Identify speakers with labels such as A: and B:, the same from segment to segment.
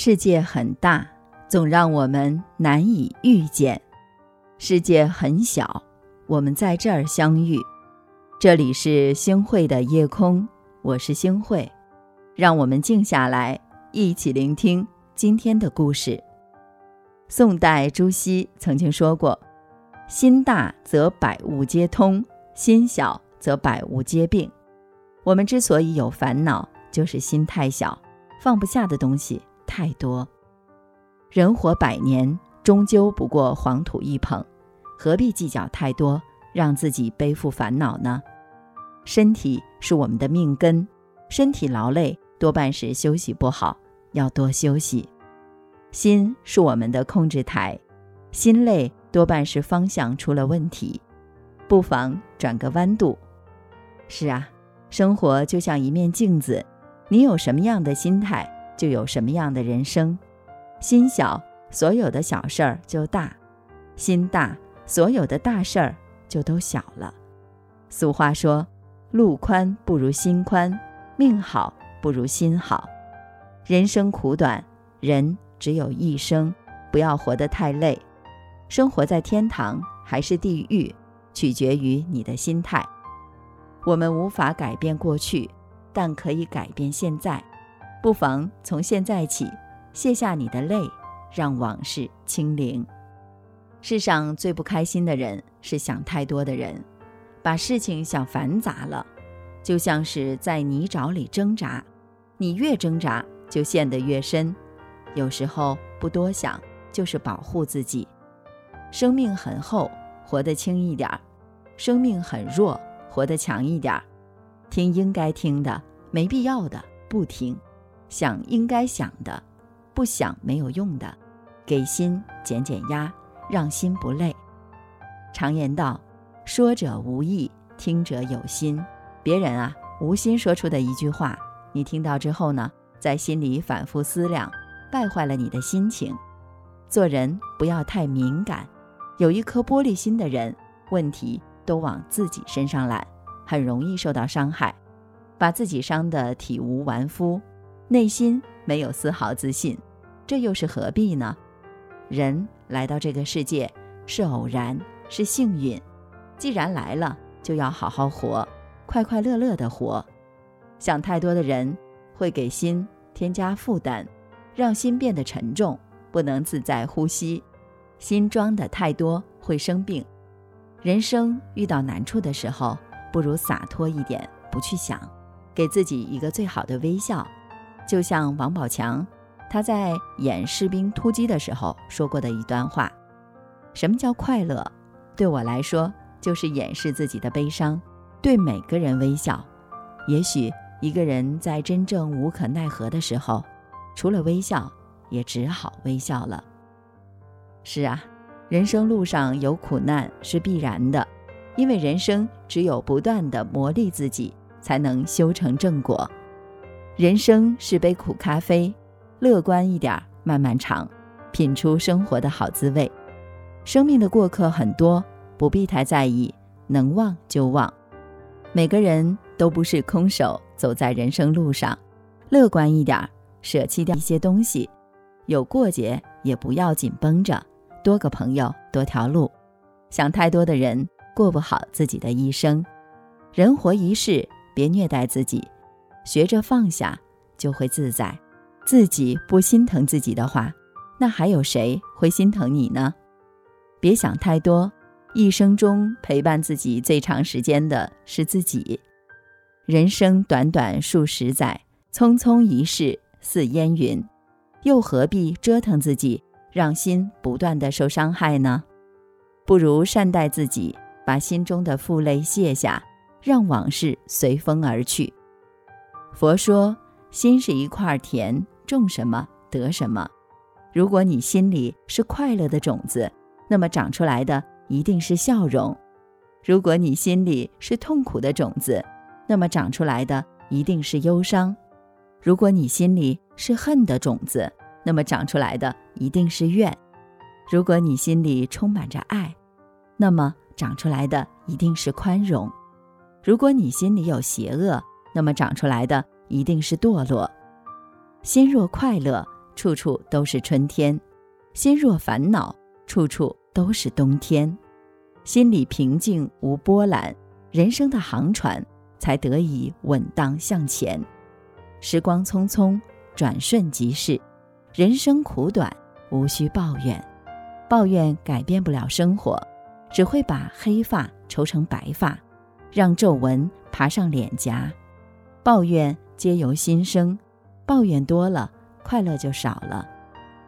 A: 世界很大，总让我们难以遇见；世界很小，我们在这儿相遇。这里是星汇的夜空，我是星汇，让我们静下来，一起聆听今天的故事。宋代朱熹曾经说过：“心大则百物皆通，心小则百物皆病。”我们之所以有烦恼，就是心太小，放不下的东西。太多，人活百年，终究不过黄土一捧，何必计较太多，让自己背负烦恼呢？身体是我们的命根，身体劳累多半是休息不好，要多休息。心是我们的控制台，心累多半是方向出了问题，不妨转个弯度。是啊，生活就像一面镜子，你有什么样的心态？就有什么样的人生，心小，所有的小事儿就大；心大，所有的大事儿就都小了。俗话说：“路宽不如心宽，命好不如心好。”人生苦短，人只有一生，不要活得太累。生活在天堂还是地狱，取决于你的心态。我们无法改变过去，但可以改变现在。不妨从现在起卸下你的泪，让往事清零。世上最不开心的人是想太多的人，把事情想繁杂了，就像是在泥沼里挣扎，你越挣扎就陷得越深。有时候不多想就是保护自己。生命很厚，活得轻一点儿；生命很弱，活得强一点儿。听应该听的，没必要的不听。想应该想的，不想没有用的，给心减减压，让心不累。常言道：“说者无意，听者有心。”别人啊，无心说出的一句话，你听到之后呢，在心里反复思量，败坏了你的心情。做人不要太敏感，有一颗玻璃心的人，问题都往自己身上揽，很容易受到伤害，把自己伤得体无完肤。内心没有丝毫自信，这又是何必呢？人来到这个世界是偶然，是幸运。既然来了，就要好好活，快快乐乐的活。想太多的人会给心添加负担，让心变得沉重，不能自在呼吸。心装的太多会生病。人生遇到难处的时候，不如洒脱一点，不去想，给自己一个最好的微笑。就像王宝强，他在演《士兵突击》的时候说过的一段话：“什么叫快乐？对我来说，就是掩饰自己的悲伤，对每个人微笑。也许一个人在真正无可奈何的时候，除了微笑，也只好微笑了。是啊，人生路上有苦难是必然的，因为人生只有不断的磨砺自己，才能修成正果。”人生是杯苦咖啡，乐观一点，慢慢尝，品出生活的好滋味。生命的过客很多，不必太在意，能忘就忘。每个人都不是空手走在人生路上，乐观一点，舍弃掉一些东西，有过节也不要紧绷着，多个朋友多条路。想太多的人过不好自己的一生。人活一世，别虐待自己。学着放下，就会自在。自己不心疼自己的话，那还有谁会心疼你呢？别想太多，一生中陪伴自己最长时间的是自己。人生短短数十载，匆匆一世似烟云，又何必折腾自己，让心不断的受伤害呢？不如善待自己，把心中的负累卸下，让往事随风而去。佛说，心是一块田，种什么得什么。如果你心里是快乐的种子，那么长出来的一定是笑容；如果你心里是痛苦的种子，那么长出来的一定是忧伤；如果你心里是恨的种子，那么长出来的一定是怨；如果你心里充满着爱，那么长出来的一定是宽容；如果你心里有邪恶，那么长出来的一定是堕落。心若快乐，处处都是春天；心若烦恼，处处都是冬天。心里平静无波澜，人生的航船才得以稳当向前。时光匆匆，转瞬即逝，人生苦短，无需抱怨。抱怨改变不了生活，只会把黑发愁成白发，让皱纹爬上脸颊。抱怨皆由心生，抱怨多了，快乐就少了。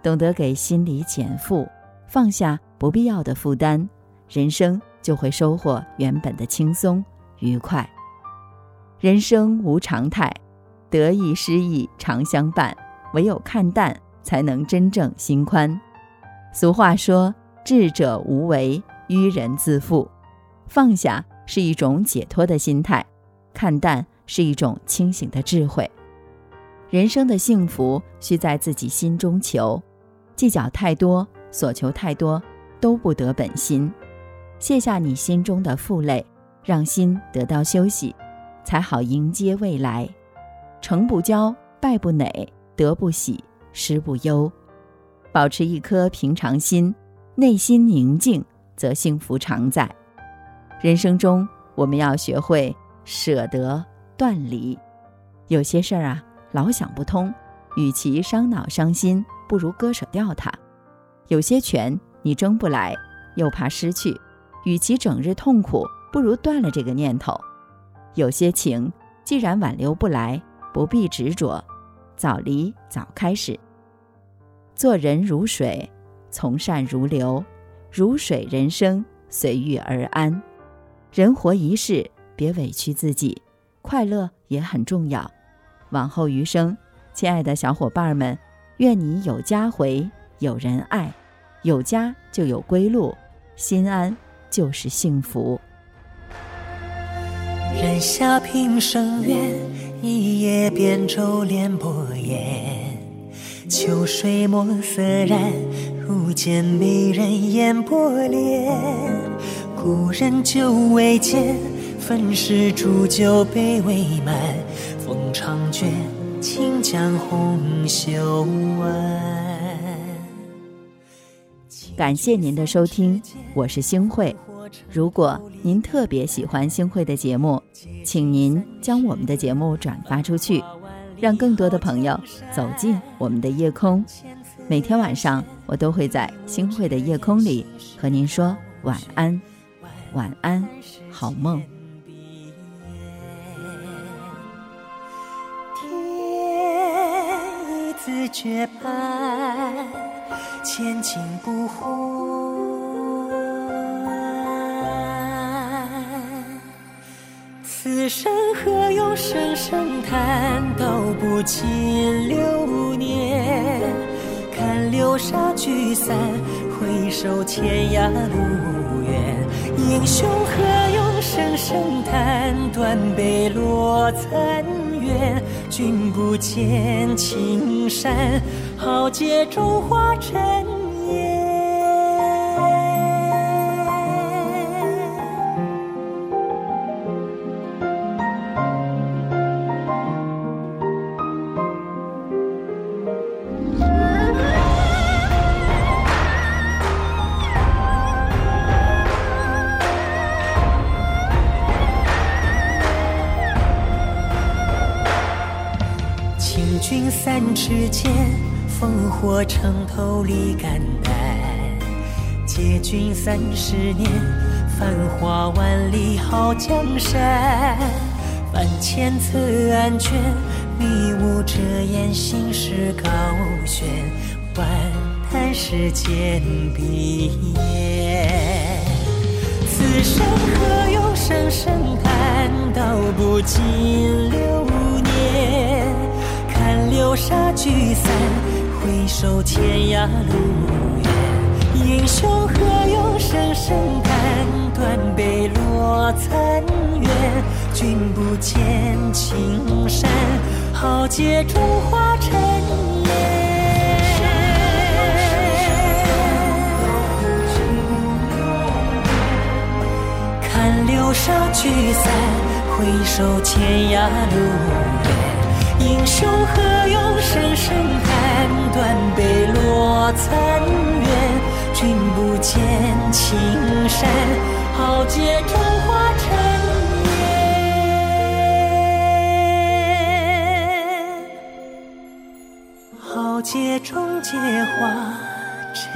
A: 懂得给心里减负，放下不必要的负担，人生就会收获原本的轻松愉快。人生无常态，得意失意常相伴，唯有看淡，才能真正心宽。俗话说：“智者无为，愚人自负。”放下是一种解脱的心态，看淡是一种清醒的智慧。人生的幸福需在自己心中求，计较太多，所求太多，都不得本心。卸下你心中的负累，让心得到休息，才好迎接未来。成不骄，败不馁，得不喜，失不忧。保持一颗平常心，内心宁静，则幸福常在。人生中，我们要学会舍得断离。有些事儿啊，老想不通，与其伤脑伤心，不如割舍掉它。有些权你争不来，又怕失去，与其整日痛苦，不如断了这个念头。有些情既然挽留不来，不必执着，早离早开始。做人如水，从善如流，如水人生随遇而安。人活一世，别委屈自己，快乐也很重要。往后余生，亲爱的小伙伴们，愿你有家回，有人爱，有家就有归路，心安就是幸福。
B: 人下平生愿，一叶扁舟连波烟。秋水墨色染，如见美人眼波涟。故人久未见，粉饰煮酒杯未满。风长卷，请将红袖挽。
A: 感谢您的收听，我是星慧。如果您特别喜欢星慧的节目，请您将我们的节目转发出去。让更多的朋友走进我们的夜空。每天晚上，我都会在星慧的夜空里和您说晚安，晚安，好梦。
B: 自觉盼，千金不换。此生何用声声叹，道不尽流年。看流沙聚散，回首天涯路远。英雄何用声声叹，断碑落残君不见青山，豪杰中华尘。请君三尺剑，烽火城头立肝胆。借君三十年，繁华万里好江山。万千册案卷，迷雾遮掩心事高悬。万叹世间碧烟，此生何用声声叹，道不尽流年。流沙聚散，回首天涯路远。英雄何用声声叹，断碑落残垣。君不见青山，豪杰中化尘烟。看流沙聚散，回首天涯路远。英雄何用声声叹，断碑落残垣。君不见青山，豪杰中化尘烟。豪杰终皆化尘